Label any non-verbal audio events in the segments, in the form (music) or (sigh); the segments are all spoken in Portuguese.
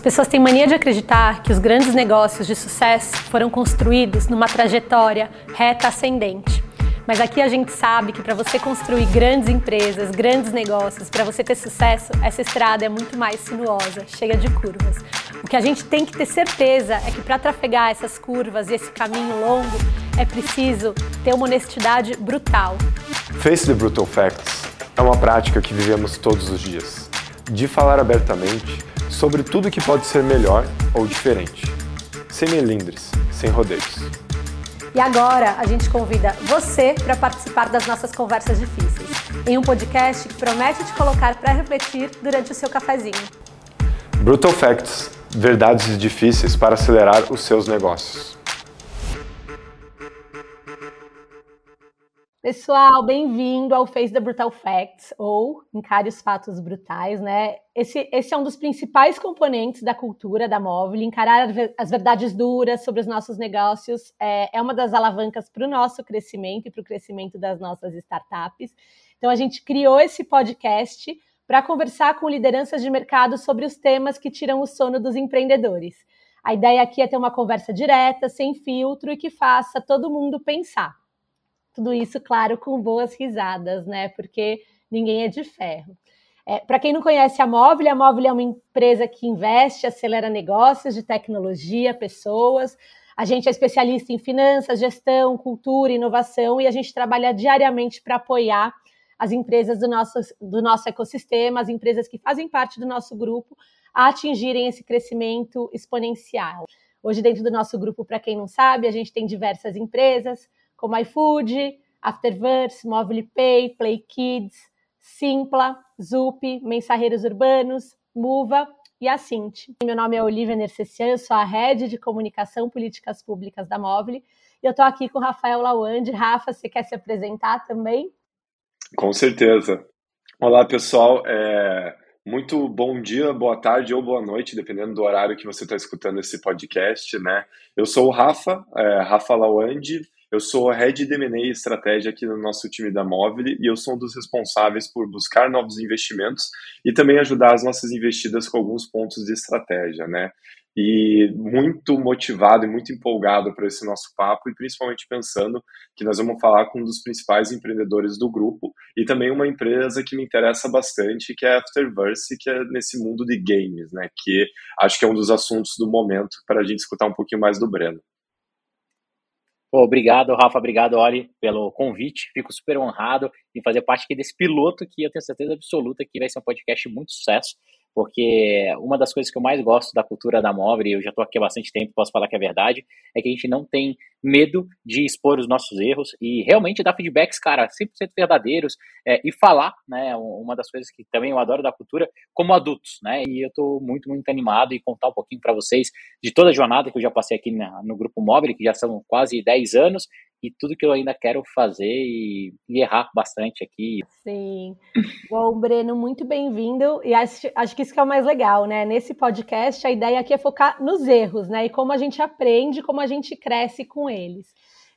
As pessoas têm mania de acreditar que os grandes negócios de sucesso foram construídos numa trajetória reta ascendente. Mas aqui a gente sabe que para você construir grandes empresas, grandes negócios, para você ter sucesso, essa estrada é muito mais sinuosa, cheia de curvas. O que a gente tem que ter certeza é que para trafegar essas curvas e esse caminho longo, é preciso ter uma honestidade brutal. Face the Brutal Facts é uma prática que vivemos todos os dias. De falar abertamente sobre tudo que pode ser melhor ou diferente, sem melindres, sem rodeios. E agora a gente convida você para participar das nossas conversas difíceis, em um podcast que promete te colocar para refletir durante o seu cafezinho. Brutal Facts verdades difíceis para acelerar os seus negócios. Pessoal, bem-vindo ao Face the Brutal Facts, ou Encare os Fatos Brutais, né? Esse, esse é um dos principais componentes da cultura da Móvel. Encarar as verdades duras sobre os nossos negócios é, é uma das alavancas para o nosso crescimento e para o crescimento das nossas startups. Então, a gente criou esse podcast para conversar com lideranças de mercado sobre os temas que tiram o sono dos empreendedores. A ideia aqui é ter uma conversa direta, sem filtro e que faça todo mundo pensar. Tudo isso, claro, com boas risadas, né? Porque ninguém é de ferro. É, Para quem não conhece a Móvel, a Móvel é uma empresa que investe, acelera negócios de tecnologia, pessoas. A gente é especialista em finanças, gestão, cultura, inovação e a gente trabalha diariamente para apoiar as empresas do nosso, do nosso ecossistema, as empresas que fazem parte do nosso grupo, a atingirem esse crescimento exponencial. Hoje, dentro do nosso grupo, para quem não sabe, a gente tem diversas empresas, como iFood, Afterverse, Mobile Pay, Play Kids, Simpla, Zup, Mensarreiros Urbanos, Muva e a. Meu nome é Olivia Nercessian, eu sou a Head de Comunicação Políticas Públicas da Mobile e eu estou aqui com o Rafael Lawande. Rafa, você quer se apresentar também? Com certeza. Olá, pessoal. É... Muito bom dia, boa tarde ou boa noite, dependendo do horário que você está escutando esse podcast, né? Eu sou o Rafa, é, Rafa Lawande, eu sou Head de M&A e Estratégia aqui no nosso time da Móvel e eu sou um dos responsáveis por buscar novos investimentos e também ajudar as nossas investidas com alguns pontos de estratégia, né? E muito motivado e muito empolgado para esse nosso papo e principalmente pensando que nós vamos falar com um dos principais empreendedores do grupo e também uma empresa que me interessa bastante, que é a Afterverse, que é nesse mundo de games, né? Que acho que é um dos assuntos do momento para a gente escutar um pouquinho mais do Breno. Obrigado, Rafa. Obrigado, Oli, pelo convite. Fico super honrado em fazer parte desse piloto que eu tenho certeza absoluta que vai ser um podcast muito sucesso porque uma das coisas que eu mais gosto da cultura da Móvel, e eu já estou aqui há bastante tempo, posso falar que é verdade, é que a gente não tem medo de expor os nossos erros e realmente dar feedbacks, cara, 100% verdadeiros é, e falar, né, uma das coisas que também eu adoro da cultura, como adultos, né, e eu estou muito, muito animado e contar um pouquinho para vocês de toda a jornada que eu já passei aqui na, no Grupo Móvel, que já são quase 10 anos, e tudo que eu ainda quero fazer e, e errar bastante aqui. Sim. Bom, Breno, muito bem-vindo. E acho, acho que isso que é o mais legal, né? Nesse podcast, a ideia aqui é focar nos erros, né? E como a gente aprende, como a gente cresce com eles.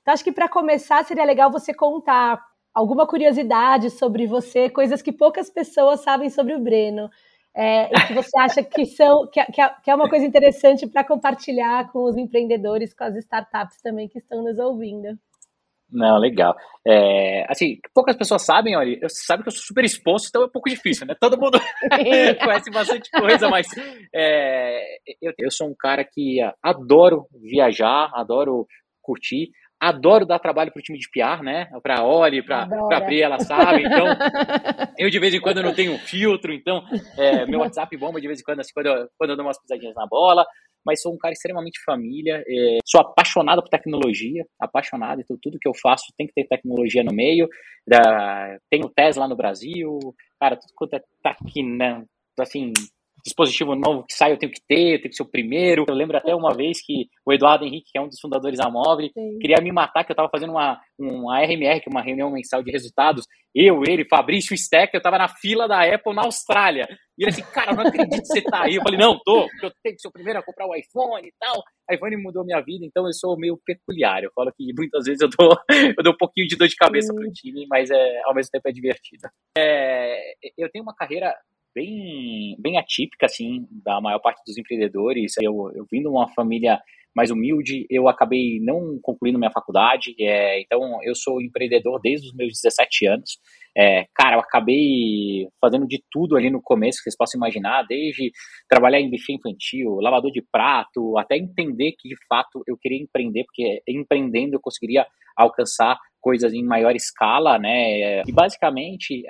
Então, acho que para começar, seria legal você contar alguma curiosidade sobre você, coisas que poucas pessoas sabem sobre o Breno. É, e que você acha que são que, é, que é uma coisa interessante para compartilhar com os empreendedores, com as startups também que estão nos ouvindo. Não, legal. É, assim, poucas pessoas sabem, olha, eu sabe que eu sou super exposto, então é um pouco difícil, né? Todo mundo (laughs) conhece bastante coisa, mas é, eu, eu sou um cara que adoro viajar, adoro curtir, adoro dar trabalho pro time de PR, né? Pra Oli, pra, pra Pri, ela sabe. Então, (laughs) eu de vez em quando não tenho filtro, então é, meu WhatsApp bomba de vez em quando, assim, quando eu, quando eu dou umas pisadinhas na bola mas sou um cara extremamente família, é, sou apaixonado por tecnologia, apaixonado, então tudo que eu faço tem que ter tecnologia no meio, da, tenho Tesla no Brasil, cara, tudo quanto é tá aqui, né, assim, dispositivo novo que sai, eu tenho que ter, eu tenho que ser o primeiro. Eu lembro até uma vez que o Eduardo Henrique, que é um dos fundadores da Móvel, queria me matar, que eu estava fazendo uma, uma RMR, que é uma reunião mensal de resultados. Eu, ele, Fabrício Steck, eu estava na fila da Apple na Austrália. E ele assim, cara, não acredito que você tá aí. Eu falei, não, tô, porque eu tenho que ser o primeiro a comprar o iPhone e tal. O iPhone mudou minha vida, então eu sou meio peculiar. Eu falo que muitas vezes eu dou, (laughs) eu dou um pouquinho de dor de cabeça pro time, mas é, ao mesmo tempo é divertido. É, eu tenho uma carreira bem, bem atípica, assim, da maior parte dos empreendedores. Eu, eu vim de uma família mais humilde, eu acabei não concluindo minha faculdade, é, então eu sou empreendedor desde os meus 17 anos. É, cara, eu acabei fazendo de tudo ali no começo que vocês possam imaginar, desde trabalhar em buffet infantil, lavador de prato, até entender que de fato eu queria empreender, porque empreendendo eu conseguiria alcançar coisas em maior escala, né? E basicamente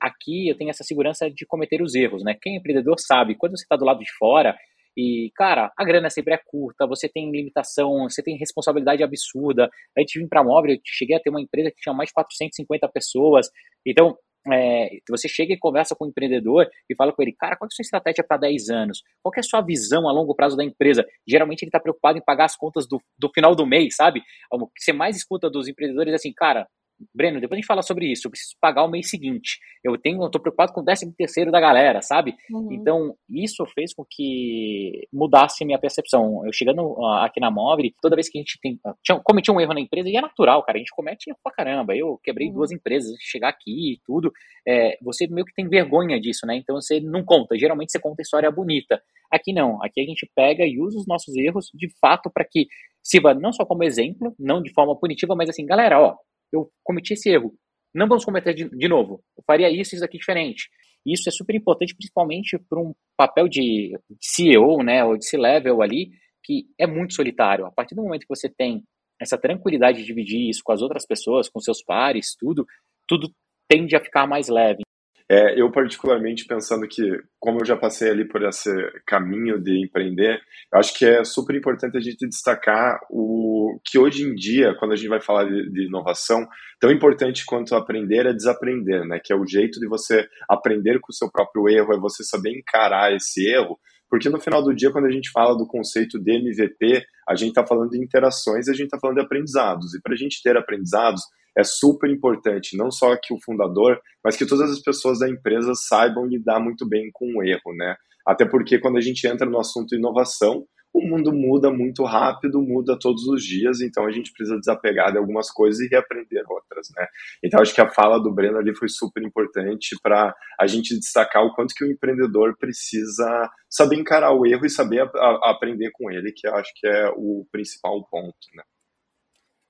aqui eu tenho essa segurança de cometer os erros, né? Quem é empreendedor sabe, quando você está do lado de fora, e, cara, a grana sempre é curta, você tem limitação, você tem responsabilidade absurda. A gente vim para móvel, eu cheguei a ter uma empresa que tinha mais de 450 pessoas. Então, é, você chega e conversa com o um empreendedor e fala com ele, cara, qual é a sua estratégia para 10 anos? Qual é a sua visão a longo prazo da empresa? Geralmente ele está preocupado em pagar as contas do, do final do mês, sabe? O que você mais escuta dos empreendedores é assim, cara, Breno, depois a gente fala sobre isso, eu preciso pagar o mês seguinte. Eu tenho, eu tô preocupado com o décimo terceiro da galera, sabe? Uhum. Então, isso fez com que mudasse minha percepção. Eu chegando aqui na Móvel, toda vez que a gente tem, tinha, cometi um erro na empresa, e é natural, cara, a gente comete erro pra caramba. Eu quebrei uhum. duas empresas, chegar aqui e tudo, é, você meio que tem vergonha disso, né? Então você não conta, geralmente você conta história bonita. Aqui não, aqui a gente pega e usa os nossos erros de fato para que sirva não só como exemplo, não de forma punitiva, mas assim, galera, ó, eu cometi esse erro. Não vamos cometer de, de novo. Eu faria isso isso aqui diferente. Isso é super importante, principalmente para um papel de CEO, né, ou de C-level ali, que é muito solitário. A partir do momento que você tem essa tranquilidade de dividir isso com as outras pessoas, com seus pares, tudo, tudo tende a ficar mais leve. É, eu, particularmente, pensando que, como eu já passei ali por esse caminho de empreender, acho que é super importante a gente destacar o que hoje em dia, quando a gente vai falar de, de inovação, tão importante quanto aprender é desaprender, né? Que é o jeito de você aprender com o seu próprio erro, é você saber encarar esse erro, porque no final do dia, quando a gente fala do conceito de MVP, a gente está falando de interações, a gente está falando de aprendizados. E para a gente ter aprendizados, é super importante, não só que o fundador, mas que todas as pessoas da empresa saibam lidar muito bem com o erro, né? Até porque quando a gente entra no assunto inovação, o mundo muda muito rápido, muda todos os dias, então a gente precisa desapegar de algumas coisas e reaprender outras, né? Então acho que a fala do Breno ali foi super importante para a gente destacar o quanto que o empreendedor precisa saber encarar o erro e saber a, a, aprender com ele, que eu acho que é o principal ponto, né?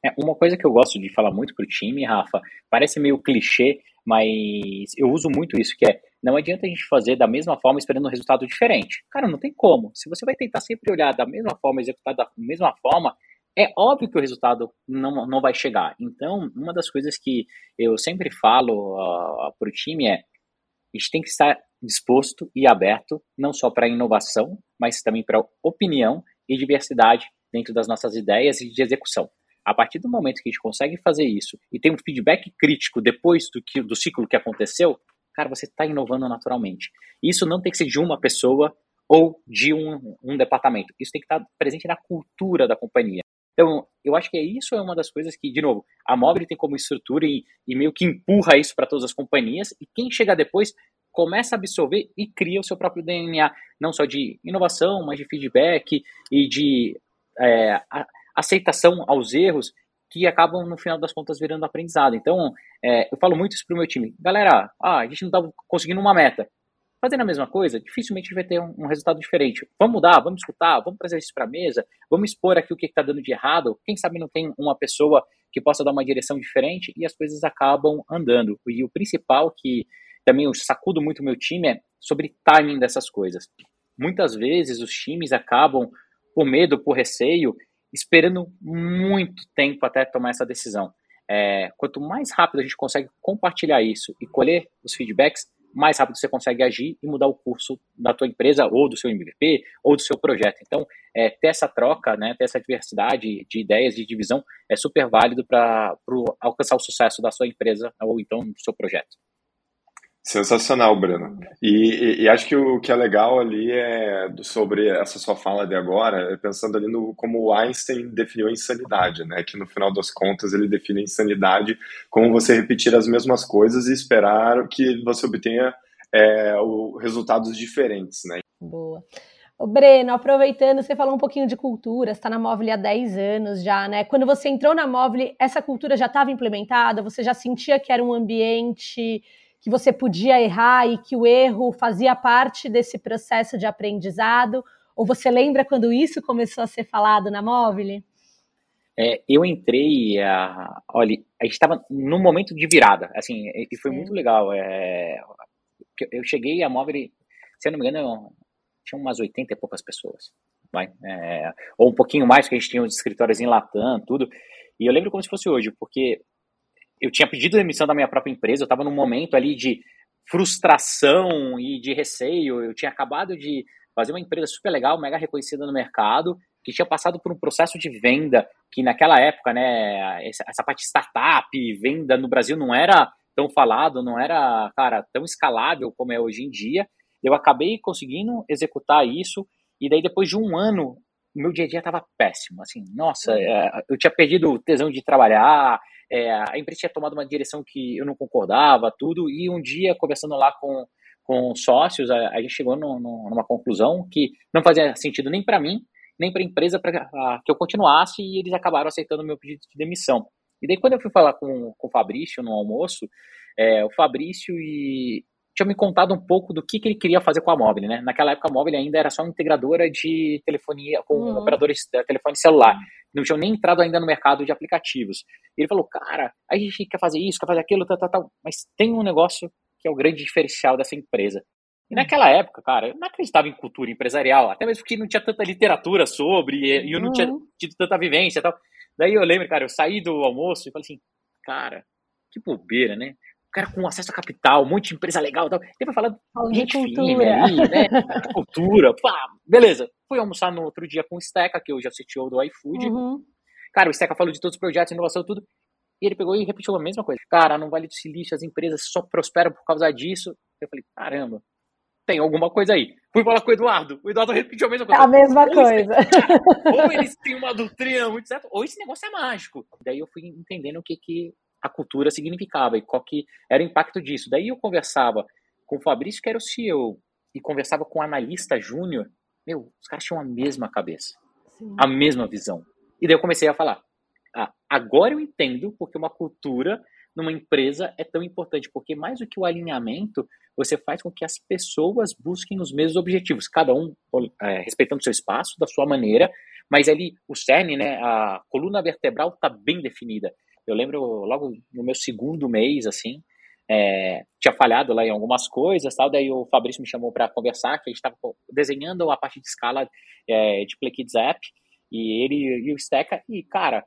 É, uma coisa que eu gosto de falar muito pro time, Rafa, parece meio clichê, mas eu uso muito isso, que é não adianta a gente fazer da mesma forma esperando um resultado diferente. Cara, não tem como. Se você vai tentar sempre olhar da mesma forma, executar da mesma forma, é óbvio que o resultado não, não vai chegar. Então, uma das coisas que eu sempre falo uh, para o time é a gente tem que estar disposto e aberto não só para inovação, mas também para opinião e diversidade dentro das nossas ideias e de execução. A partir do momento que a gente consegue fazer isso e tem um feedback crítico depois do, que, do ciclo que aconteceu, cara, você está inovando naturalmente. Isso não tem que ser de uma pessoa ou de um, um departamento. Isso tem que estar presente na cultura da companhia. Então, eu acho que é isso é uma das coisas que, de novo, a Mobile tem como estrutura e, e meio que empurra isso para todas as companhias, e quem chega depois começa a absorver e cria o seu próprio DNA, não só de inovação, mas de feedback e de é, aceitação aos erros que acabam, no final das contas, virando aprendizado. Então, é, eu falo muito isso pro meu time. Galera, ah, a gente não está conseguindo uma meta. Fazendo a mesma coisa, dificilmente vai ter um, um, resultado diferente. Vamos mudar, vamos escutar, vamos trazer isso para a mesa, vamos expor aqui o que está dando de errado. Quem sabe não tem uma pessoa que possa dar uma direção diferente e as coisas acabam andando. E o principal que também eu sacudo muito o meu time é sobre timing dessas coisas. Muitas vezes os times acabam, por medo, por receio, esperando muito tempo até tomar essa decisão. É, quanto mais rápido a gente consegue compartilhar isso e colher os feedbacks, mais rápido você consegue agir e mudar o curso da tua empresa ou do seu MVP ou do seu projeto. Então, é, ter essa troca, né, ter essa diversidade de ideias de divisão é super válido para alcançar o sucesso da sua empresa ou então do seu projeto. Sensacional, Breno. E, e, e, acho que o que é legal ali é sobre essa sua fala de agora, é pensando ali no como Einstein definiu a insanidade, né? Que no final das contas ele define a insanidade como você repetir as mesmas coisas e esperar que você obtenha é, o, resultados diferentes, né? Boa. Breno, aproveitando, você falou um pouquinho de cultura, está na Móvel há 10 anos já, né? Quando você entrou na Móvel, essa cultura já estava implementada? Você já sentia que era um ambiente que você podia errar e que o erro fazia parte desse processo de aprendizado? Ou você lembra quando isso começou a ser falado na Móvel? É, eu entrei, a, olha, a gente estava num momento de virada, assim, e foi Sim. muito legal. É, eu cheguei a Móvel, se eu não me engano, tinha umas 80 e poucas pessoas, vai, é, ou um pouquinho mais, porque a gente tinha os escritórios em Latam, tudo. E eu lembro como se fosse hoje, porque eu tinha pedido demissão da minha própria empresa, eu estava num momento ali de frustração e de receio, eu tinha acabado de fazer uma empresa super legal, mega reconhecida no mercado, que tinha passado por um processo de venda que naquela época, né, essa, essa parte startup, venda no Brasil não era tão falado, não era, cara, tão escalável como é hoje em dia. Eu acabei conseguindo executar isso e daí depois de um ano, meu dia a dia estava péssimo, assim, nossa, é, eu tinha perdido o tesão de trabalhar, é, a empresa tinha tomado uma direção que eu não concordava, tudo, e um dia, conversando lá com, com sócios, a, a gente chegou no, no, numa conclusão que não fazia sentido nem para mim, nem para a empresa para que eu continuasse, e eles acabaram aceitando o meu pedido de demissão. E daí, quando eu fui falar com, com o Fabrício no almoço, é, o Fabrício e, tinha me contado um pouco do que, que ele queria fazer com a Mobile, né? Naquela época a Mobile ainda era só uma integradora de telefonia com uhum. operadores de telefone celular. Não tinham nem entrado ainda no mercado de aplicativos. E ele falou, cara, a gente quer fazer isso, quer fazer aquilo, tal, tal, tal. Mas tem um negócio que é o grande diferencial dessa empresa. E naquela época, cara, eu não acreditava em cultura empresarial, até mesmo porque não tinha tanta literatura sobre, e eu não tinha uhum. tido tanta vivência e tal. Daí eu lembro, cara, eu saí do almoço e falei assim, cara, que bobeira, né? O cara com acesso a capital, um monte de empresa legal e tal. Ele vai falar de gente cultura. ali, né? (laughs) cultura. Pá, beleza. Fui almoçar no outro dia com o Steca, que eu já CTO do iFood. Uhum. Cara, o Steca falou de todos os projetos, inovação, tudo. E ele pegou e repetiu a mesma coisa. Cara, no Vale do Silício as empresas só prosperam por causa disso. Eu falei, caramba, tem alguma coisa aí. Fui falar com o Eduardo. O Eduardo repetiu a mesma coisa. A mesma ou coisa. ou eles têm uma doutrina muito certa, ou esse negócio é mágico. Daí eu fui entendendo o que, que a cultura significava e qual que era o impacto disso. Daí eu conversava com o Fabrício, que era o CEO, e conversava com o analista júnior. Meu, os caras tinham a mesma cabeça, Sim. a mesma visão. E daí eu comecei a falar: ah, agora eu entendo porque uma cultura numa empresa é tão importante, porque mais do que o alinhamento, você faz com que as pessoas busquem os mesmos objetivos, cada um é, respeitando seu espaço, da sua maneira, mas ali o cerne, né, a coluna vertebral está bem definida. Eu lembro logo no meu segundo mês, assim, é, tinha falhado lá em algumas coisas, tal, daí o Fabrício me chamou para conversar, que a gente estava desenhando a parte de escala é, de Play Kids App, e ele e o Steca, e cara,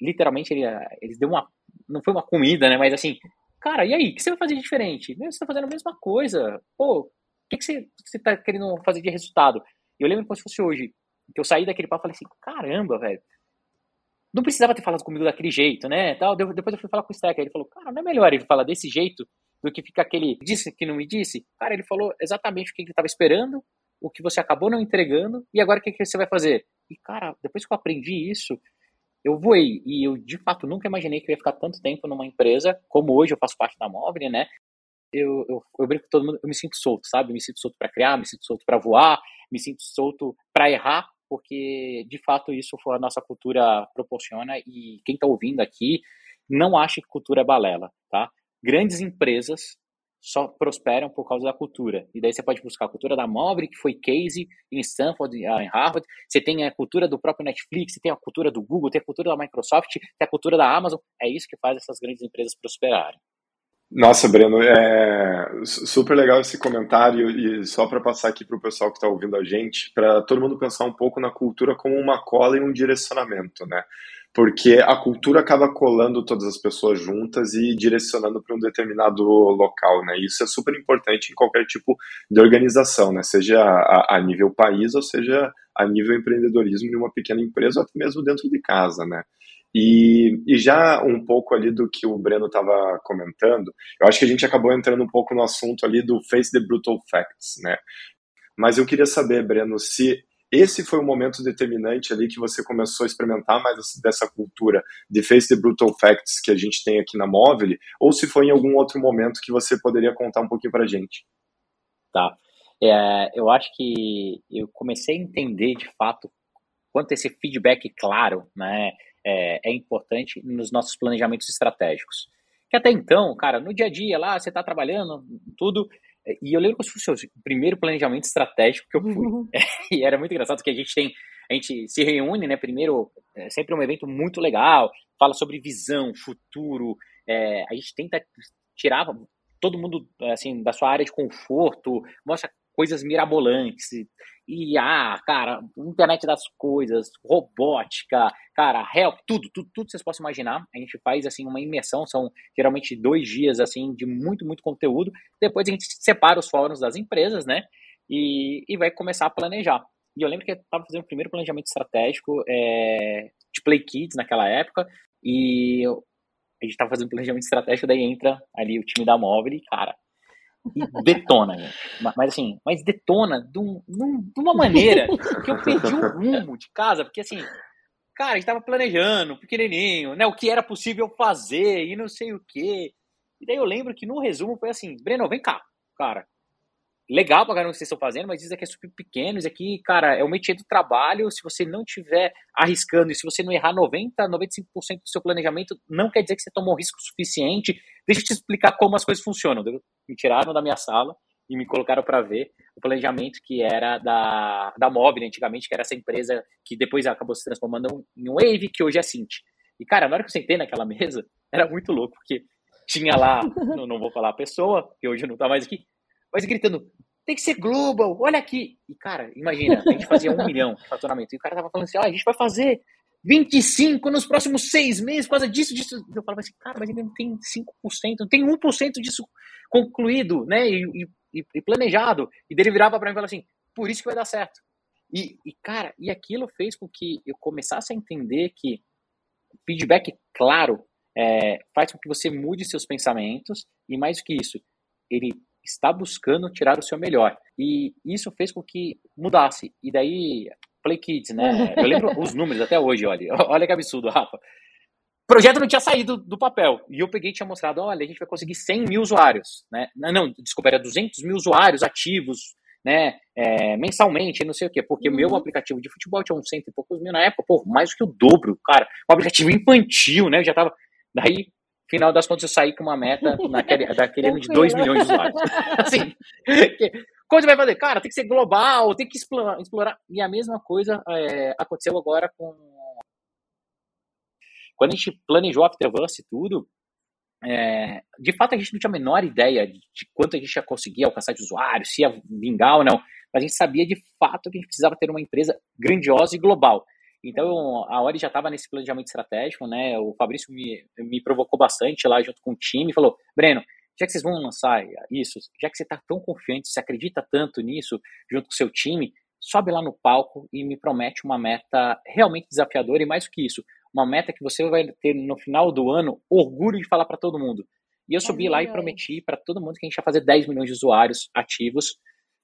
literalmente ele, eles deu uma, não foi uma comida, né, mas assim, cara, e aí, o que você vai fazer de diferente? Meu, você está fazendo a mesma coisa, pô, o que, que você, você tá querendo fazer de resultado? Eu lembro como se fosse hoje, que eu saí daquele papo e falei assim, caramba, velho, não precisava ter falado comigo daquele jeito, né? Tal. Depois eu fui falar com o Stecker, ele falou, cara, não é melhor ele falar desse jeito do que ficar aquele disse que não me disse? Cara, ele falou exatamente o que ele estava esperando, o que você acabou não entregando, e agora o que, que você vai fazer? E, cara, depois que eu aprendi isso, eu voei. E eu, de fato, nunca imaginei que eu ia ficar tanto tempo numa empresa, como hoje eu faço parte da Mobile, né? Eu, eu, eu brinco com todo mundo, eu me sinto solto, sabe? Me sinto solto para criar, me sinto solto para voar, me sinto solto para errar, porque de fato isso a nossa cultura proporciona e quem está ouvindo aqui não acha que cultura é balela, tá? Grandes empresas só prosperam por causa da cultura. E daí você pode buscar a cultura da Mobile, que foi case em Stanford, em Harvard. Você tem a cultura do próprio Netflix, você tem a cultura do Google, tem a cultura da Microsoft, tem a cultura da Amazon. É isso que faz essas grandes empresas prosperarem. Nossa, Breno, é super legal esse comentário e só para passar aqui para o pessoal que está ouvindo a gente, para todo mundo pensar um pouco na cultura como uma cola e um direcionamento, né? Porque a cultura acaba colando todas as pessoas juntas e direcionando para um determinado local, né? Isso é super importante em qualquer tipo de organização, né? Seja a, a nível país ou seja a nível empreendedorismo de uma pequena empresa ou até mesmo dentro de casa, né? E, e, já um pouco ali do que o Breno estava comentando, eu acho que a gente acabou entrando um pouco no assunto ali do Face the Brutal Facts, né? Mas eu queria saber, Breno, se esse foi o momento determinante ali que você começou a experimentar mais dessa cultura de Face the Brutal Facts que a gente tem aqui na Móvel, ou se foi em algum outro momento que você poderia contar um pouquinho para gente. Tá. É, eu acho que eu comecei a entender de fato quanto esse feedback claro, né? É, é importante nos nossos planejamentos estratégicos. que até então, cara, no dia a dia lá, você tá trabalhando, tudo, e eu lembro que fosse o primeiro planejamento estratégico que eu fui. Uhum. (laughs) e era muito engraçado que a gente tem, a gente se reúne, né? Primeiro, é sempre um evento muito legal, fala sobre visão, futuro. É, a gente tenta tirar todo mundo assim da sua área de conforto, mostra coisas mirabolantes. E, ah, cara, internet das coisas, robótica, cara, help, tudo, tudo, tudo que vocês possam imaginar. A gente faz, assim, uma imersão, são geralmente dois dias, assim, de muito, muito conteúdo. Depois a gente separa os fóruns das empresas, né? E, e vai começar a planejar. E eu lembro que eu estava fazendo o primeiro planejamento estratégico é, de Play Kids naquela época, e a gente estava fazendo planejamento estratégico, daí entra ali o time da Móvel e, cara, e detona, mas assim, mas detona de, um, de, uma maneira que eu perdi o rumo de casa, porque assim, cara, a gente tava planejando, pequenininho, né, o que era possível fazer e não sei o quê. E daí eu lembro que no resumo foi assim, Breno, vem cá, cara, legal pra caramba que vocês estão fazendo, mas isso aqui é super pequeno, isso aqui, cara, é o métier do trabalho, se você não tiver arriscando e se você não errar 90, 95% do seu planejamento, não quer dizer que você tomou risco suficiente. Deixa eu te explicar como as coisas funcionam. Me tiraram da minha sala e me colocaram para ver o planejamento que era da, da Mobile antigamente, que era essa empresa que depois acabou se transformando em um Wave, que hoje é Cint. E, cara, na hora que eu sentei naquela (laughs) mesa, era muito louco, porque tinha lá, (laughs) não, não vou falar a pessoa, que hoje não tá mais aqui, mas gritando, tem que ser global, olha aqui. E, cara, imagina, a gente fazia um (laughs) milhão de faturamento. E o cara tava falando assim, ah, a gente vai fazer 25 nos próximos seis meses por causa disso, disso. Eu falava assim, cara, mas ainda não tem 5%, não tem 1% disso concluído, né, e, e, e planejado. E dele virava para mim e falava assim, por isso que vai dar certo. E, e, cara, e aquilo fez com que eu começasse a entender que feedback claro é, faz com que você mude seus pensamentos e mais do que isso, ele está buscando tirar o seu melhor. E isso fez com que mudasse. E daí, Play Kids, né? Eu lembro (laughs) os números até hoje, olha. (laughs) Olha que absurdo, Rafa. O projeto não tinha saído do papel. E eu peguei e tinha mostrado, olha, a gente vai conseguir 100 mil usuários, né? Não, não desculpa, era 200 mil usuários ativos, né? É, mensalmente, não sei o quê. Porque o uhum. meu aplicativo de futebol tinha uns cento e poucos mil na época. Pô, mais do que o dobro, cara. Um aplicativo infantil, né? Eu já tava... Daí final das contas eu saí com uma meta naquele, daquele ano de 2 milhões de usuários. (laughs) assim, como você vai fazer? Cara, tem que ser global, tem que explorar. explorar. E a mesma coisa é, aconteceu agora com. Quando a gente planejou a Afterverse e tudo, é, de fato a gente não tinha a menor ideia de, de quanto a gente ia conseguir alcançar de usuários, se ia vingar ou não. Mas a gente sabia de fato que a gente precisava ter uma empresa grandiosa e global. Então, a Ori já estava nesse planejamento estratégico, né? O Fabrício me, me provocou bastante lá junto com o time falou: Breno, já que vocês vão lançar isso, já que você está tão confiante, você acredita tanto nisso, junto com o seu time, sobe lá no palco e me promete uma meta realmente desafiadora e mais do que isso, uma meta que você vai ter no final do ano orgulho de falar para todo mundo. E eu subi é lá e prometi para todo mundo que a gente ia fazer 10 milhões de usuários ativos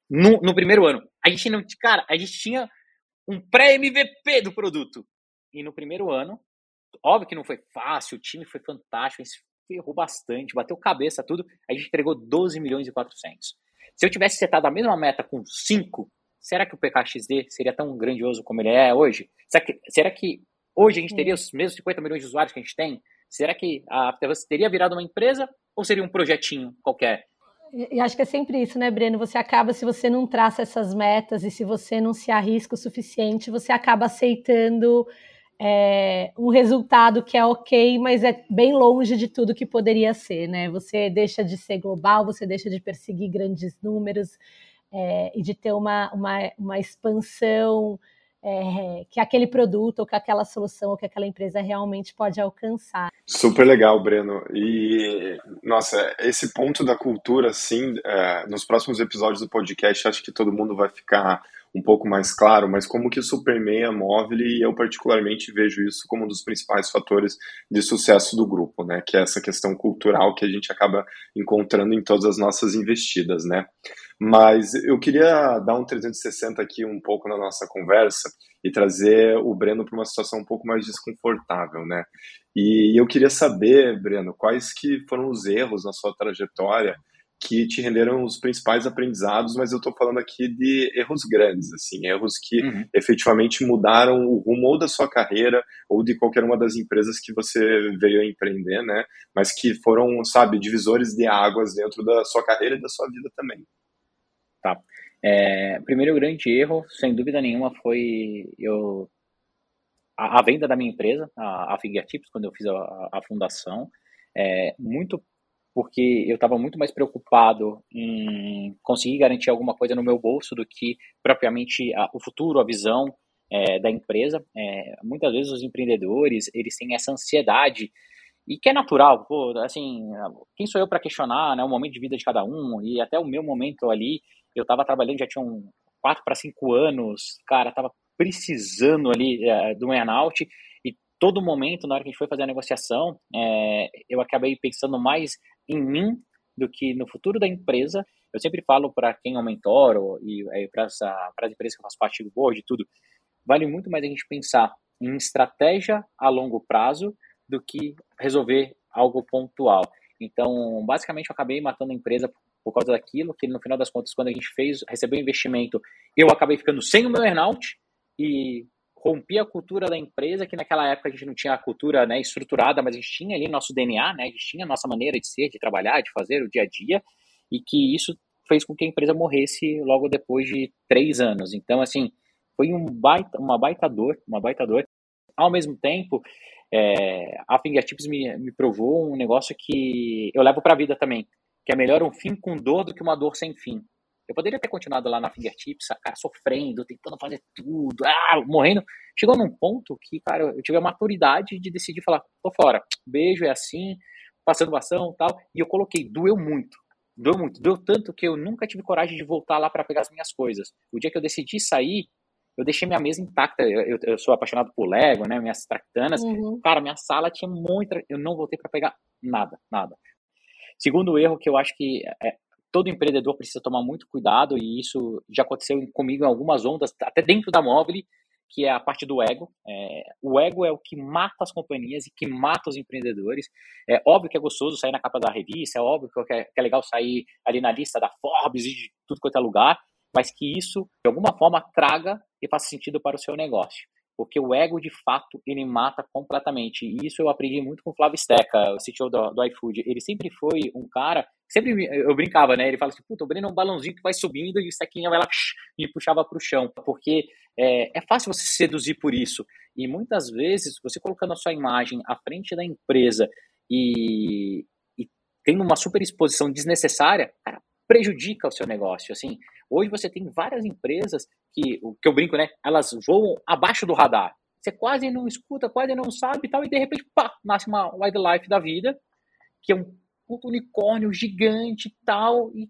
no, no primeiro ano. A gente não, cara, a gente tinha um pré-MVP do produto. E no primeiro ano, óbvio que não foi fácil, o time foi fantástico, a gente ferrou bastante, bateu cabeça, tudo. A gente entregou 12 milhões e 400. Se eu tivesse setado a mesma meta com 5, será que o PKXD seria tão grandioso como ele é hoje? Será que, será que hoje a gente teria os mesmos 50 milhões de usuários que a gente tem? Será que a Afterverse teria virado uma empresa ou seria um projetinho qualquer? E acho que é sempre isso, né, Breno? Você acaba, se você não traça essas metas e se você não se arrisca o suficiente, você acaba aceitando é, um resultado que é ok, mas é bem longe de tudo que poderia ser, né? Você deixa de ser global, você deixa de perseguir grandes números é, e de ter uma, uma, uma expansão é, que aquele produto, ou que aquela solução, ou que aquela empresa realmente pode alcançar. Super legal, Breno. E, nossa, esse ponto da cultura, sim, é, nos próximos episódios do podcast, acho que todo mundo vai ficar um pouco mais claro, mas como que isso permeia móvel e eu particularmente vejo isso como um dos principais fatores de sucesso do grupo, né, que é essa questão cultural que a gente acaba encontrando em todas as nossas investidas, né. Mas eu queria dar um 360 aqui um pouco na nossa conversa e trazer o Breno para uma situação um pouco mais desconfortável, né? E eu queria saber, Breno, quais que foram os erros na sua trajetória que te renderam os principais aprendizados, mas eu estou falando aqui de erros grandes, assim, erros que uhum. efetivamente mudaram o rumo ou da sua carreira ou de qualquer uma das empresas que você veio a empreender, né? Mas que foram, sabe, divisores de águas dentro da sua carreira e da sua vida também. Tá. É, primeiro grande erro, sem dúvida nenhuma, foi eu a, a venda da minha empresa, a, a Fingertips, quando eu fiz a, a fundação, é, muito porque eu estava muito mais preocupado em conseguir garantir alguma coisa no meu bolso do que propriamente a, o futuro, a visão é, da empresa. É, muitas vezes os empreendedores eles têm essa ansiedade e que é natural. Pô, assim, quem sou eu para questionar né, o momento de vida de cada um e até o meu momento ali, eu estava trabalhando já tinha um quatro para cinco anos, cara, estava precisando ali é, do earnout e todo momento, na hora que a gente foi fazer a negociação, é, eu acabei pensando mais em mim do que no futuro da empresa. Eu sempre falo para quem eu mentoro e é, para as empresas que eu faço parte do board e tudo, vale muito mais a gente pensar em estratégia a longo prazo do que resolver algo pontual. Então, basicamente, eu acabei matando a empresa por causa daquilo, que no final das contas, quando a gente fez, recebeu investimento, eu acabei ficando sem o meu earnout e rompi a cultura da empresa, que naquela época a gente não tinha a cultura né, estruturada, mas a gente tinha ali nosso DNA, né, a gente tinha a nossa maneira de ser, de trabalhar, de fazer o dia a dia, e que isso fez com que a empresa morresse logo depois de três anos. Então, assim, foi um baita, uma baita dor, uma baita dor. Ao mesmo tempo, é, a Fingertips me, me provou um negócio que eu levo para a vida também, que é melhor um fim com dor do que uma dor sem fim. Eu poderia ter continuado lá na Fingertips, cara, sofrendo, tentando fazer tudo, ah, morrendo. Chegou num ponto que, cara, eu tive a maturidade de decidir falar, tô fora, beijo, é assim, passando ação tal. E eu coloquei, doeu muito. Doeu muito. Doeu tanto que eu nunca tive coragem de voltar lá para pegar as minhas coisas. O dia que eu decidi sair, eu deixei minha mesa intacta. Eu, eu, eu sou apaixonado por Lego, né? Minhas tractanas. Uhum. Cara, minha sala tinha muita. Eu não voltei para pegar nada, nada. Segundo erro que eu acho que é, todo empreendedor precisa tomar muito cuidado, e isso já aconteceu comigo em algumas ondas, até dentro da móvel, que é a parte do ego. É, o ego é o que mata as companhias e que mata os empreendedores. É óbvio que é gostoso sair na capa da revista, é óbvio que é, que é legal sair ali na lista da Forbes e de tudo quanto é lugar, mas que isso, de alguma forma, traga e faça sentido para o seu negócio porque o ego, de fato, ele mata completamente. E isso eu aprendi muito com o Flávio Steca, o CTO do, do iFood. Ele sempre foi um cara, sempre eu brincava, né? Ele fala assim, puta, o Breno é um balãozinho que vai subindo e o Stequinha vai lá e puxava para o chão. Porque é, é fácil você seduzir por isso. E muitas vezes, você colocando a sua imagem à frente da empresa e, tendo uma super exposição desnecessária, cara, prejudica o seu negócio. Assim, hoje você tem várias empresas que, o que eu brinco, né? Elas voam abaixo do radar. Você quase não escuta, quase não sabe e tal, e de repente, pá, nasce uma wildlife da vida, que é um unicórnio gigante tal, e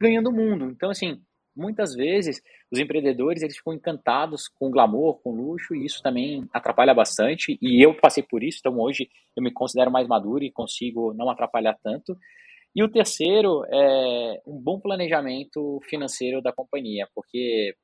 ganhando o mundo. Então, assim, muitas vezes os empreendedores eles ficam encantados com glamour, com luxo, e isso também atrapalha bastante. E eu passei por isso, então hoje eu me considero mais maduro e consigo não atrapalhar tanto. E o terceiro é um bom planejamento financeiro da companhia, porque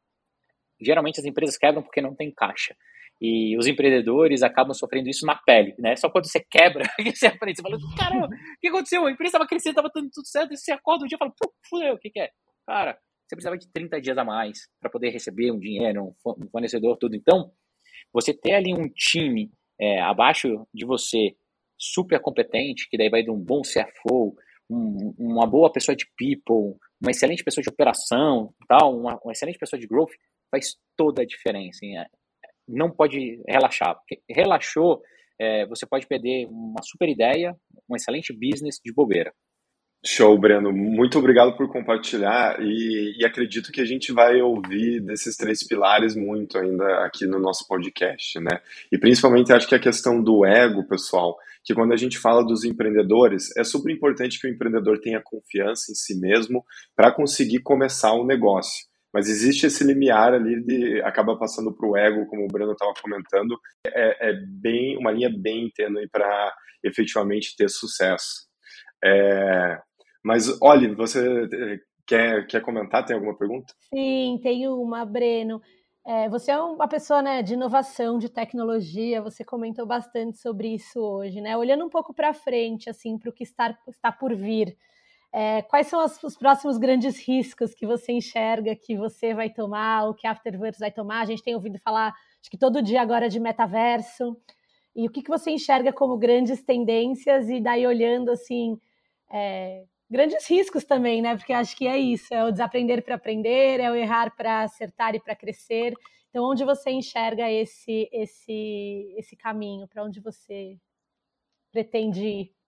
geralmente as empresas quebram porque não tem caixa. E os empreendedores acabam sofrendo isso na pele, né? Só quando você quebra, (laughs) você aprende, você fala, caramba, o que aconteceu? A empresa estava crescendo, estava dando tudo certo, e você acorda um dia e fala, fudeu, o que, que é? Cara, você precisava de 30 dias a mais para poder receber um dinheiro, um fornecedor, tudo. Então, você ter ali um time é, abaixo de você super competente, que daí vai de um bom CFO, um, uma boa pessoa de people, uma excelente pessoa de operação, tal, uma, uma excelente pessoa de growth, faz toda a diferença. Hein? Não pode relaxar, porque relaxou, é, você pode perder uma super ideia, um excelente business de bobeira. Show, Breno. Muito obrigado por compartilhar e, e, acredito que a gente vai ouvir desses três pilares muito ainda aqui no nosso podcast, né? E principalmente acho que a questão do ego, pessoal, que quando a gente fala dos empreendedores, é super importante que o empreendedor tenha confiança em si mesmo para conseguir começar um negócio. Mas existe esse limiar ali de acaba passando para o ego, como o Breno estava comentando, é, é, bem uma linha bem tênue para efetivamente ter sucesso. É, mas, olha, você eh, quer, quer comentar? Tem alguma pergunta? Sim, tem uma, Breno. É, você é uma pessoa né, de inovação, de tecnologia, você comentou bastante sobre isso hoje, né? Olhando um pouco para frente, assim, para o que está, está por vir. É, quais são as, os próximos grandes riscos que você enxerga que você vai tomar, ou que a Afterverse vai tomar? A gente tem ouvido falar, acho que todo dia agora de metaverso. E o que, que você enxerga como grandes tendências e daí olhando assim é, grandes riscos também, né? Porque acho que é isso, é o desaprender para aprender, é o errar para acertar e para crescer. Então, onde você enxerga esse esse esse caminho? Para onde você pretende ir?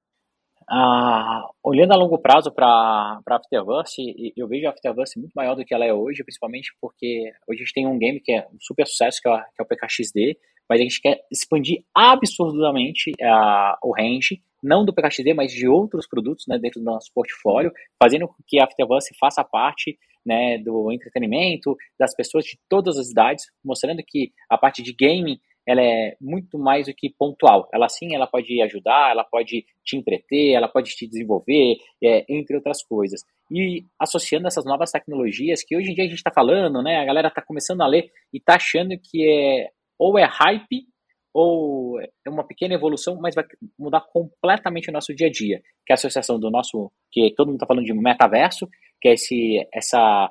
Ah, olhando a longo prazo para Afterverse, eu vejo a Afterverse muito maior do que ela é hoje, principalmente porque hoje a gente tem um game que é um super sucesso, que é, que é o PKXD, mas a gente quer expandir absurdamente uh, o range, não do PKXD, mas de outros produtos né, dentro do nosso portfólio, fazendo com que a Afterverse faça parte né, do entretenimento, das pessoas de todas as idades, mostrando que a parte de gaming ela é muito mais do que pontual. Ela sim, ela pode ajudar, ela pode te entreter, ela pode te desenvolver, é, entre outras coisas. E associando essas novas tecnologias que hoje em dia a gente está falando, né? A galera está começando a ler e está achando que é ou é hype ou é uma pequena evolução, mas vai mudar completamente o nosso dia a dia, que é a associação do nosso, que todo mundo está falando de metaverso, que é esse, essa,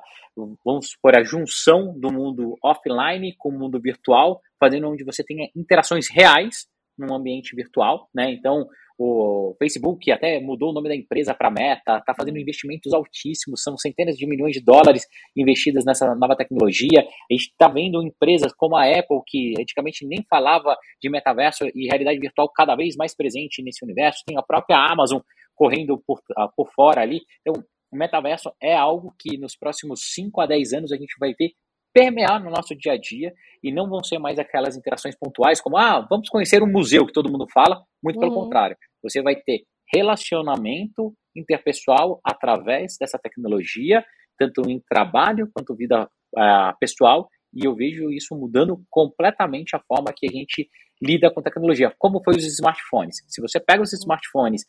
vamos supor, a junção do mundo offline com o mundo virtual, fazendo onde você tenha interações reais num ambiente virtual, né? Então, o Facebook até mudou o nome da empresa para Meta, está fazendo investimentos altíssimos, são centenas de milhões de dólares investidas nessa nova tecnologia. A gente está vendo empresas como a Apple, que antigamente nem falava de metaverso e realidade virtual cada vez mais presente nesse universo. Tem a própria Amazon correndo por, ah, por fora ali. Então, o metaverso é algo que nos próximos 5 a 10 anos a gente vai ver permear no nosso dia a dia e não vão ser mais aquelas interações pontuais como, ah, vamos conhecer um museu que todo mundo fala, muito uhum. pelo contrário. Você vai ter relacionamento interpessoal através dessa tecnologia, tanto em trabalho quanto vida uh, pessoal, e eu vejo isso mudando completamente a forma que a gente lida com tecnologia, como foi os smartphones. Se você pega os smartphones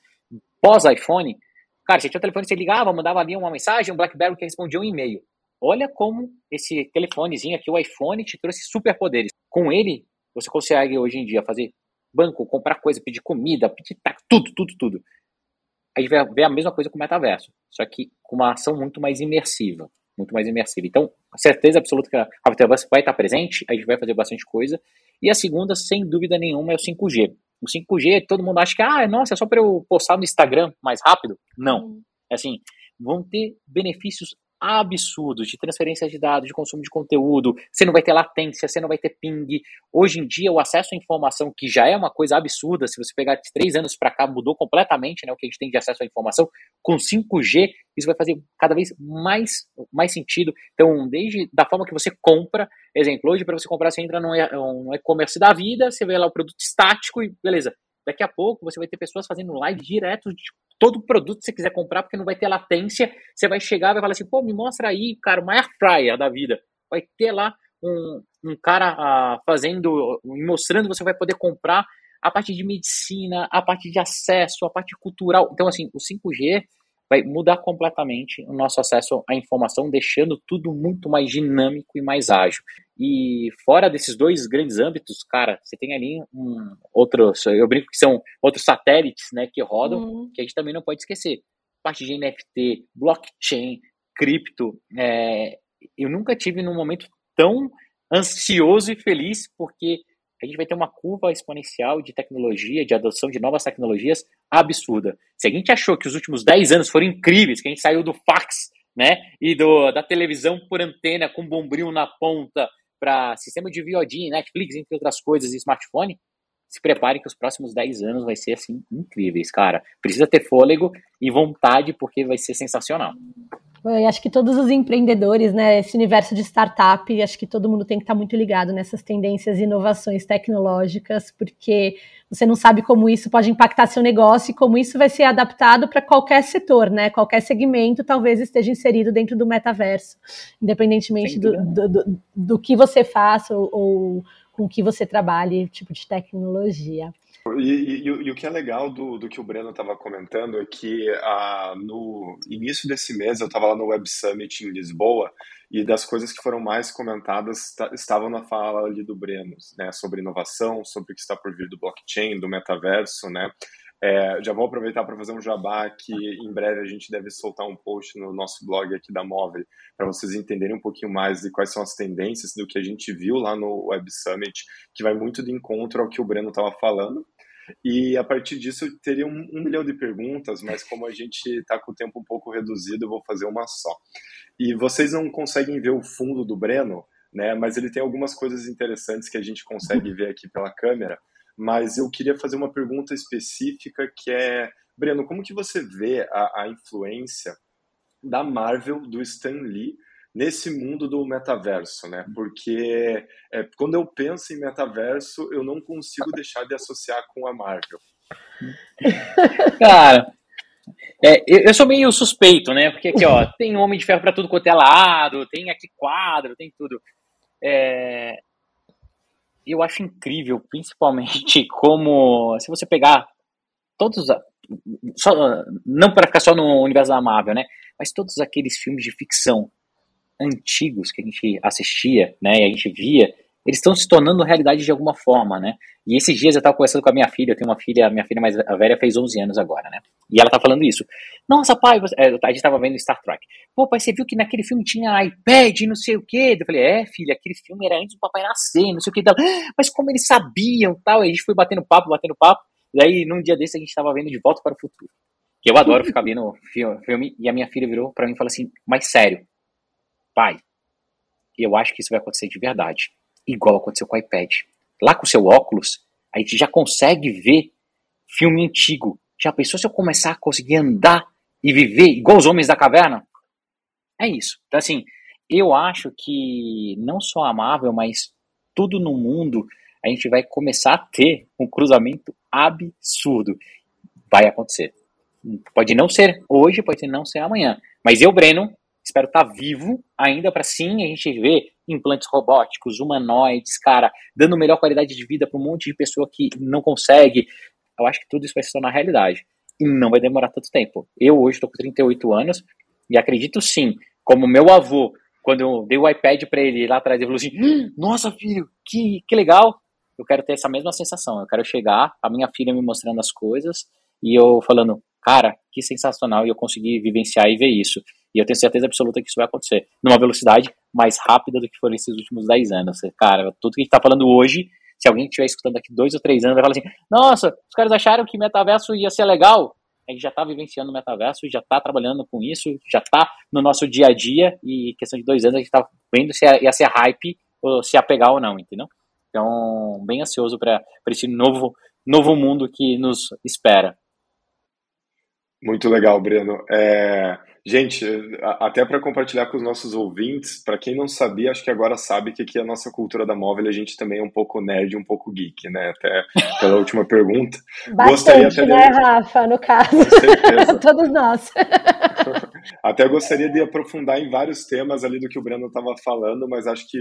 pós-iPhone, cara, você tinha o telefone, você ligava, mandava ali uma mensagem, um BlackBerry que respondia um e-mail. Olha como esse telefonezinho aqui, o iPhone, te trouxe superpoderes. Com ele, você consegue hoje em dia fazer banco, comprar coisa, pedir comida, pedir tudo, tudo, tudo. A gente vai ver a mesma coisa com o metaverso, só que com uma ação muito mais imersiva. Muito mais imersiva. Então, a certeza absoluta que a metaverso vai estar presente, a gente vai fazer bastante coisa. E a segunda, sem dúvida nenhuma, é o 5G. O 5G, todo mundo acha que, ah, nossa, é só para eu postar no Instagram mais rápido. Não. É assim, vão ter benefícios absurdos de transferência de dados, de consumo de conteúdo, você não vai ter latência, você não vai ter ping. Hoje em dia, o acesso à informação, que já é uma coisa absurda, se você pegar de três anos para cá, mudou completamente né, o que a gente tem de acesso à informação, com 5G, isso vai fazer cada vez mais, mais sentido. Então, desde da forma que você compra, exemplo, hoje para você comprar, você entra no e-commerce da vida, você vê lá o produto estático e beleza. Daqui a pouco você vai ter pessoas fazendo live direto de todo produto que você quiser comprar, porque não vai ter latência. Você vai chegar e vai falar assim, pô, me mostra aí, cara, air fryer da vida. Vai ter lá um, um cara uh, fazendo mostrando, você vai poder comprar a parte de medicina, a parte de acesso, a parte cultural. Então, assim, o 5G vai mudar completamente o nosso acesso à informação, deixando tudo muito mais dinâmico e mais ágil. E fora desses dois grandes âmbitos, cara, você tem ali um outro, eu brinco que são outros satélites, né, que rodam, uhum. que a gente também não pode esquecer. Parte de NFT, blockchain, cripto, é, eu nunca tive num momento tão ansioso e feliz, porque a gente vai ter uma curva exponencial de tecnologia, de adoção de novas tecnologias absurda. Se a gente achou que os últimos 10 anos foram incríveis, que a gente saiu do fax, né, e do, da televisão por antena com bombril na ponta para sistema de VOD, Netflix, entre outras coisas, e smartphone, se prepare que os próximos 10 anos vai ser assim incríveis, cara. Precisa ter fôlego e vontade porque vai ser sensacional. Eu acho que todos os empreendedores, né, esse universo de startup, acho que todo mundo tem que estar muito ligado nessas tendências e inovações tecnológicas, porque você não sabe como isso pode impactar seu negócio e como isso vai ser adaptado para qualquer setor, né? Qualquer segmento talvez esteja inserido dentro do metaverso, independentemente do, do, do, do, que você faça ou, ou com que você trabalhe, tipo de tecnologia. E, e, e, o que é legal do, do que o Breno estava comentando é que ah, no início desse mês eu estava lá no Web Summit em Lisboa e das coisas que foram mais comentadas estavam na fala ali do Breno, né, sobre inovação, sobre o que está por vir do blockchain, do metaverso, né, É, já vou aproveitar para fazer um jabá que em breve a gente deve soltar um post no nosso blog aqui da Móvel para vocês entenderem um pouquinho mais de quais são as tendências do que a gente viu lá no Web Summit, que vai muito de encontro ao que o Breno estava falando. E a partir disso eu teria um, um milhão de perguntas, mas como a gente está com o tempo um pouco reduzido, eu vou fazer uma só. E vocês não conseguem ver o fundo do Breno, né? Mas ele tem algumas coisas interessantes que a gente consegue ver aqui pela câmera. Mas eu queria fazer uma pergunta específica que é, Breno, como que você vê a, a influência da Marvel, do Stan Lee, nesse mundo do metaverso, né? Porque é, quando eu penso em metaverso, eu não consigo deixar de associar com a Marvel. Cara, é, eu sou meio suspeito, né? Porque aqui, ó, tem Homem de Ferro para tudo quanto é lado, tem aqui quadro, tem tudo. É, eu acho incrível, principalmente (laughs) como se você pegar todos só, não para ficar só no universo da Marvel, né? Mas todos aqueles filmes de ficção antigos que a gente assistia, né, e a gente via, eles estão se tornando realidade de alguma forma, né? E esses dias eu estava conversando com a minha filha, eu tenho uma filha, minha filha mais velha fez 11 anos agora, né? E ela tá falando isso. Nossa, pai, você... É, a gente tava vendo Star Trek. Pô, pai, você viu que naquele filme tinha iPad, não sei o quê? Eu falei, é, filha, aquele filme era antes do papai nascer, não sei o quê. Mas como eles sabiam, tal, e a gente foi batendo papo, batendo papo. Daí, num dia desse, a gente tava vendo De Volta para o Futuro. Que eu adoro ficar vendo filme, e a minha filha virou para mim e falou assim, mas sério, pai, eu acho que isso vai acontecer de verdade. Igual aconteceu com o iPad. Lá com o seu óculos, a gente já consegue ver filme antigo. Já pensou se eu começar a conseguir andar e viver igual os homens da caverna? É isso. Então, assim, eu acho que não só a Marvel, mas tudo no mundo, a gente vai começar a ter um cruzamento absurdo. Vai acontecer. Pode não ser hoje, pode não ser amanhã. Mas eu, Breno, espero estar tá vivo ainda para sim a gente ver implantes robóticos, humanoides, cara, dando melhor qualidade de vida para um monte de pessoa que não consegue. Eu acho que tudo isso vai se tornar realidade. E não vai demorar tanto tempo. Eu hoje estou com 38 anos e acredito sim, como meu avô, quando eu dei o iPad para ele lá atrás, ele falou assim: hum, Nossa, filho, que, que legal. Eu quero ter essa mesma sensação. Eu quero chegar, a minha filha me mostrando as coisas e eu falando: Cara, que sensacional. E eu consegui vivenciar e ver isso. E eu tenho certeza absoluta que isso vai acontecer numa velocidade mais rápida do que foram esses últimos 10 anos. Cara, tudo que a gente está falando hoje, se alguém estiver escutando daqui dois ou três anos, vai falar assim: nossa, os caras acharam que metaverso ia ser legal. A gente já está vivenciando o metaverso, já está trabalhando com isso, já está no nosso dia a dia, e questão de dois anos a gente está vendo se ia ser hype ou se ia pegar ou não, entendeu? Então, bem ansioso para esse novo, novo mundo que nos espera. Muito legal, Breno. É, Gente, até para compartilhar com os nossos ouvintes, para quem não sabia, acho que agora sabe que aqui a nossa cultura da móvel a gente também é um pouco nerd, um pouco geek, né? Até pela última pergunta. Bastante, gostaria né, de... Rafa, no caso. Com certeza. (laughs) Todos nós. (laughs) Até gostaria de aprofundar em vários temas ali do que o Breno estava falando, mas acho que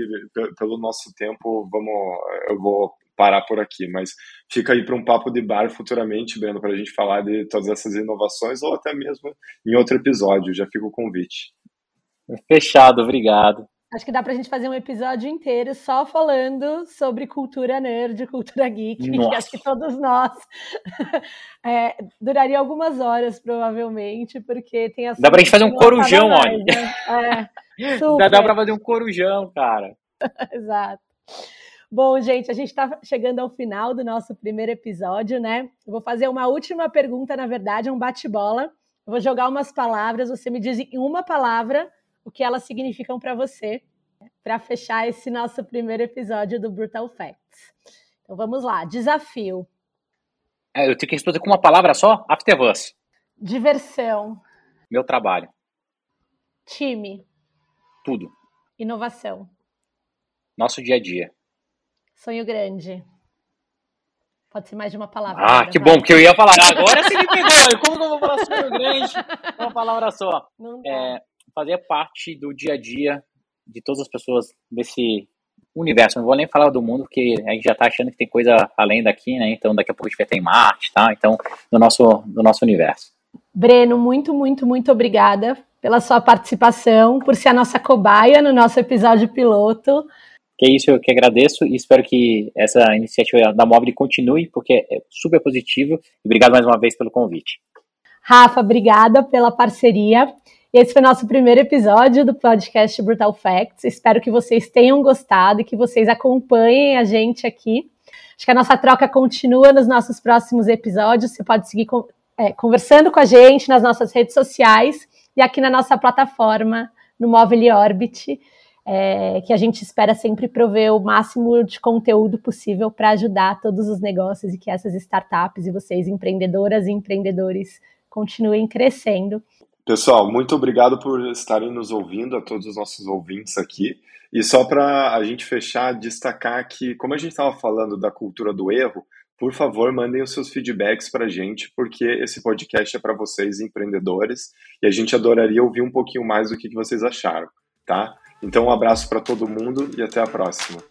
pelo nosso tempo, vamos, eu vou parar por aqui, mas fica aí para um papo de bar futuramente, Breno, para a gente falar de todas essas inovações ou até mesmo em outro episódio. Já fica o convite. Fechado, obrigado. Acho que dá pra gente fazer um episódio inteiro só falando sobre cultura nerd, cultura geek, Nossa. que acho que todos nós (laughs) é, duraria algumas horas, provavelmente, porque tem as. Dá pra gente fazer um corujão, olha. Né? É, (laughs) dá, dá pra fazer um corujão, cara. (laughs) Exato. Bom, gente, a gente está chegando ao final do nosso primeiro episódio, né? Eu vou fazer uma última pergunta, na verdade, é um bate-bola. Eu vou jogar umas palavras, você me diz em uma palavra o que elas significam para você, para fechar esse nosso primeiro episódio do Brutal Facts. Então vamos lá. Desafio. É, eu tenho que responder com uma palavra só? Afterverse. Diversão. Meu trabalho. Time. Tudo. Inovação. Nosso dia a dia. Sonho grande. Pode ser mais de uma palavra. Ah, que bom, porque eu ia falar. Agora você me (laughs) pegou. Como que eu vou falar sonho grande? Uma palavra só. É, fazer parte do dia a dia de todas as pessoas desse universo. Não vou nem falar do mundo, porque a gente já está achando que tem coisa além daqui, né? Então daqui a pouco a gente vai ter em Marte, tá? Então, do nosso, do nosso universo. Breno, muito, muito, muito obrigada pela sua participação, por ser a nossa cobaia no nosso episódio piloto. Que é isso eu que agradeço e espero que essa iniciativa da Mobile continue, porque é super positivo. Obrigado mais uma vez pelo convite. Rafa, obrigada pela parceria. Esse foi nosso primeiro episódio do podcast Brutal Facts. Espero que vocês tenham gostado e que vocês acompanhem a gente aqui. Acho que a nossa troca continua nos nossos próximos episódios. Você pode seguir é, conversando com a gente nas nossas redes sociais e aqui na nossa plataforma, no Móvel Orbit é, que a gente espera sempre prover o máximo de conteúdo possível para ajudar todos os negócios e que essas startups e vocês, empreendedoras e empreendedores, continuem crescendo. Pessoal, muito obrigado por estarem nos ouvindo, a todos os nossos ouvintes aqui. E só para a gente fechar, destacar que, como a gente estava falando da cultura do erro, por favor, mandem os seus feedbacks para a gente, porque esse podcast é para vocês, empreendedores, e a gente adoraria ouvir um pouquinho mais do que vocês acharam, tá? Então, um abraço para todo mundo e até a próxima.